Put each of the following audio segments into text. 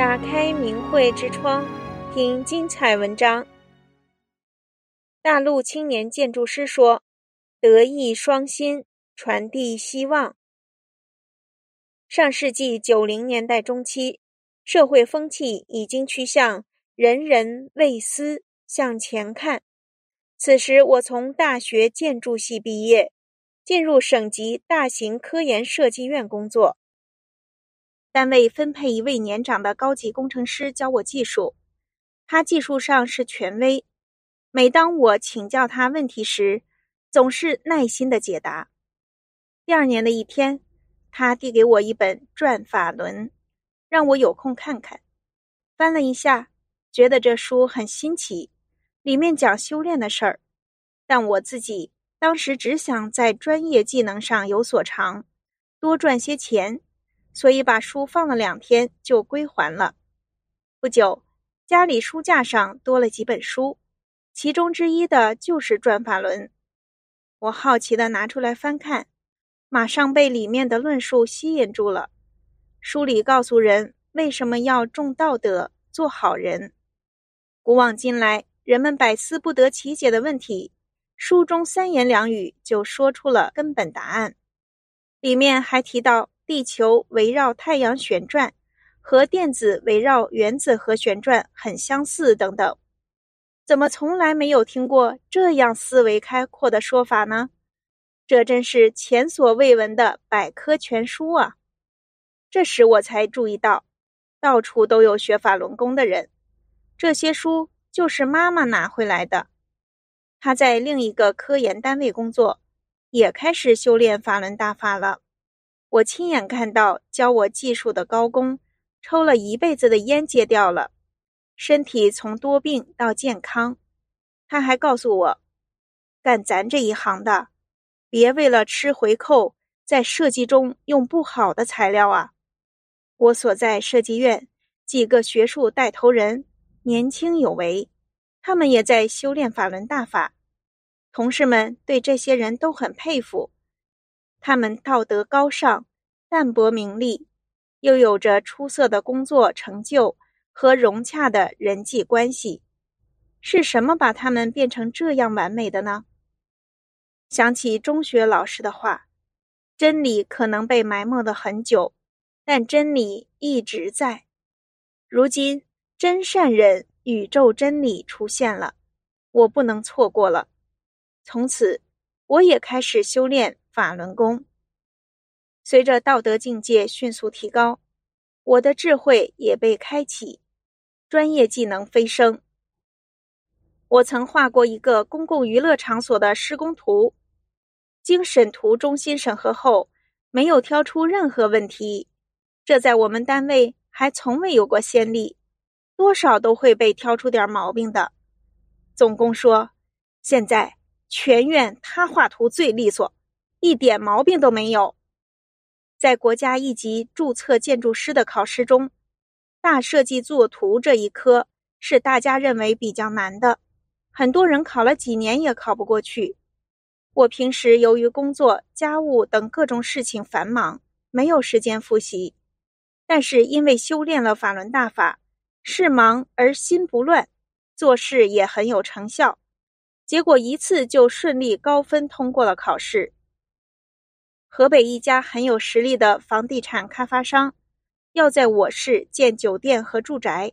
打开明慧之窗，听精彩文章。大陆青年建筑师说：“德艺双馨，传递希望。”上世纪九零年代中期，社会风气已经趋向人人为思，向前看。此时，我从大学建筑系毕业，进入省级大型科研设计院工作。单位分配一位年长的高级工程师教我技术，他技术上是权威。每当我请教他问题时，总是耐心的解答。第二年的一天，他递给我一本《转法轮》，让我有空看看。翻了一下，觉得这书很新奇，里面讲修炼的事儿。但我自己当时只想在专业技能上有所长，多赚些钱。所以把书放了两天就归还了。不久，家里书架上多了几本书，其中之一的就是《转法轮》。我好奇的拿出来翻看，马上被里面的论述吸引住了。书里告诉人为什么要重道德、做好人。古往今来，人们百思不得其解的问题，书中三言两语就说出了根本答案。里面还提到，地球围绕太阳旋转，和电子围绕原子核旋转很相似，等等。怎么从来没有听过这样思维开阔的说法呢？这真是前所未闻的百科全书啊！这时我才注意到，到处都有学法轮功的人。这些书就是妈妈拿回来的。她在另一个科研单位工作，也开始修炼法轮大法了。我亲眼看到教我技术的高工，抽了一辈子的烟戒掉了，身体从多病到健康。他还告诉我，干咱这一行的，别为了吃回扣，在设计中用不好的材料啊。我所在设计院几个学术带头人年轻有为，他们也在修炼法轮大法，同事们对这些人都很佩服。他们道德高尚，淡泊名利，又有着出色的工作成就和融洽的人际关系。是什么把他们变成这样完美的呢？想起中学老师的话：“真理可能被埋没了很久，但真理一直在。如今，真善忍宇宙真理出现了，我不能错过了。从此，我也开始修炼。”法轮功，随着道德境界迅速提高，我的智慧也被开启，专业技能飞升。我曾画过一个公共娱乐场所的施工图，经审图中心审核后，没有挑出任何问题，这在我们单位还从未有过先例，多少都会被挑出点毛病的。总工说，现在全院他画图最利索。一点毛病都没有。在国家一级注册建筑师的考试中，大设计作图这一科是大家认为比较难的，很多人考了几年也考不过去。我平时由于工作、家务等各种事情繁忙，没有时间复习。但是因为修炼了法轮大法，事忙而心不乱，做事也很有成效，结果一次就顺利高分通过了考试。河北一家很有实力的房地产开发商，要在我市建酒店和住宅，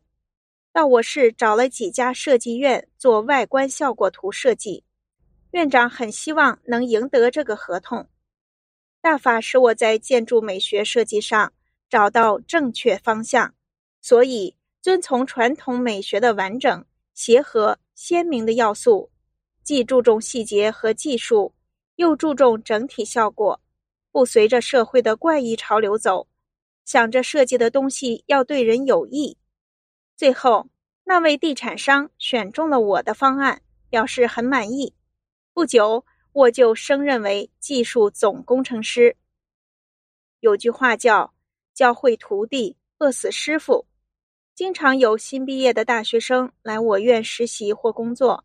到我市找了几家设计院做外观效果图设计。院长很希望能赢得这个合同。大法使我在建筑美学设计上找到正确方向，所以遵从传统美学的完整、协和、鲜明的要素，既注重细节和技术，又注重整体效果。不随着社会的怪异潮流走，想着设计的东西要对人有益。最后，那位地产商选中了我的方案，表示很满意。不久，我就升任为技术总工程师。有句话叫“教会徒弟，饿死师傅”，经常有新毕业的大学生来我院实习或工作。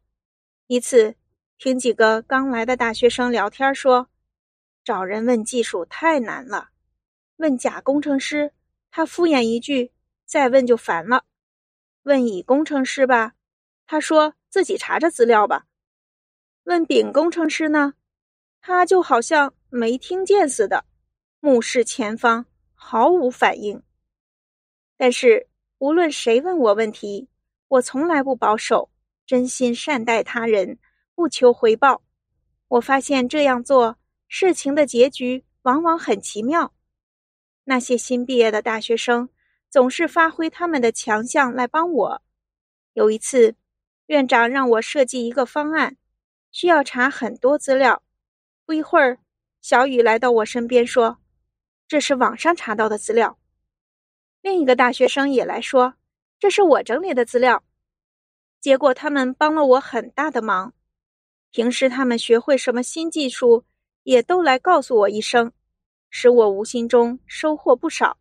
一次，听几个刚来的大学生聊天说。找人问技术太难了，问甲工程师，他敷衍一句：“再问就烦了。问乙工程师吧，他说自己查查资料吧。问丙工程师呢，他就好像没听见似的，目视前方，毫无反应。但是无论谁问我问题，我从来不保守，真心善待他人，不求回报。我发现这样做，事情的结局往往很奇妙。那些新毕业的大学生总是发挥他们的强项来帮我。有一次，院长让我设计一个方案，需要查很多资料。不一会儿，小雨来到我身边说：“这是网上查到的资料。”另一个大学生也来说：“这是我整理的资料。”结果他们帮了我很大的忙。平时他们学会什么新技术，也都来告诉我一声，使我无形中收获不少。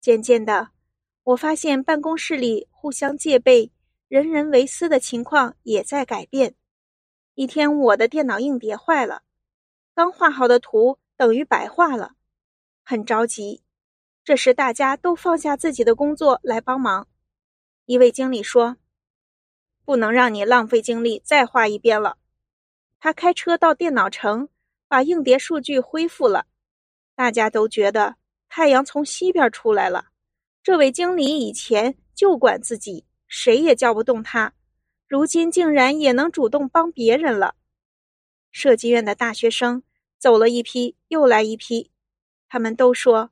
渐渐的，我发现办公室里互相戒备、人人为私的情况也在改变。一天，我的电脑硬碟坏了，刚画好的图等于白画了，很着急。这时，大家都放下自己的工作来帮忙。一位经理说。不能让你浪费精力再画一遍了。他开车到电脑城，把硬碟数据恢复了。大家都觉得太阳从西边出来了。这位经理以前就管自己，谁也叫不动他，如今竟然也能主动帮别人了。设计院的大学生走了一批又来一批，他们都说，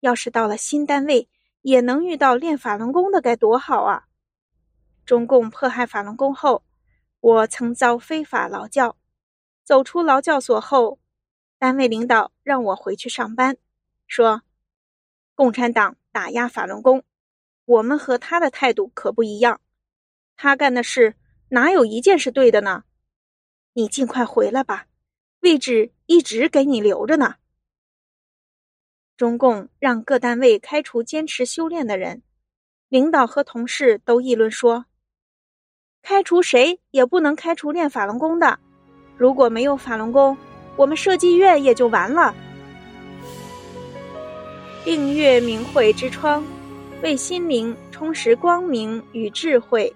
要是到了新单位也能遇到练法轮功的该多好啊！中共迫害法轮功后，我曾遭非法劳教。走出劳教所后，单位领导让我回去上班，说：“共产党打压法轮功，我们和他的态度可不一样。他干的事哪有一件是对的呢？你尽快回来吧，位置一直给你留着呢。”中共让各单位开除坚持修炼的人，领导和同事都议论说。开除谁也不能开除练法轮功的。如果没有法轮功，我们设计院也就完了。订阅明慧之窗，为心灵充实光明与智慧。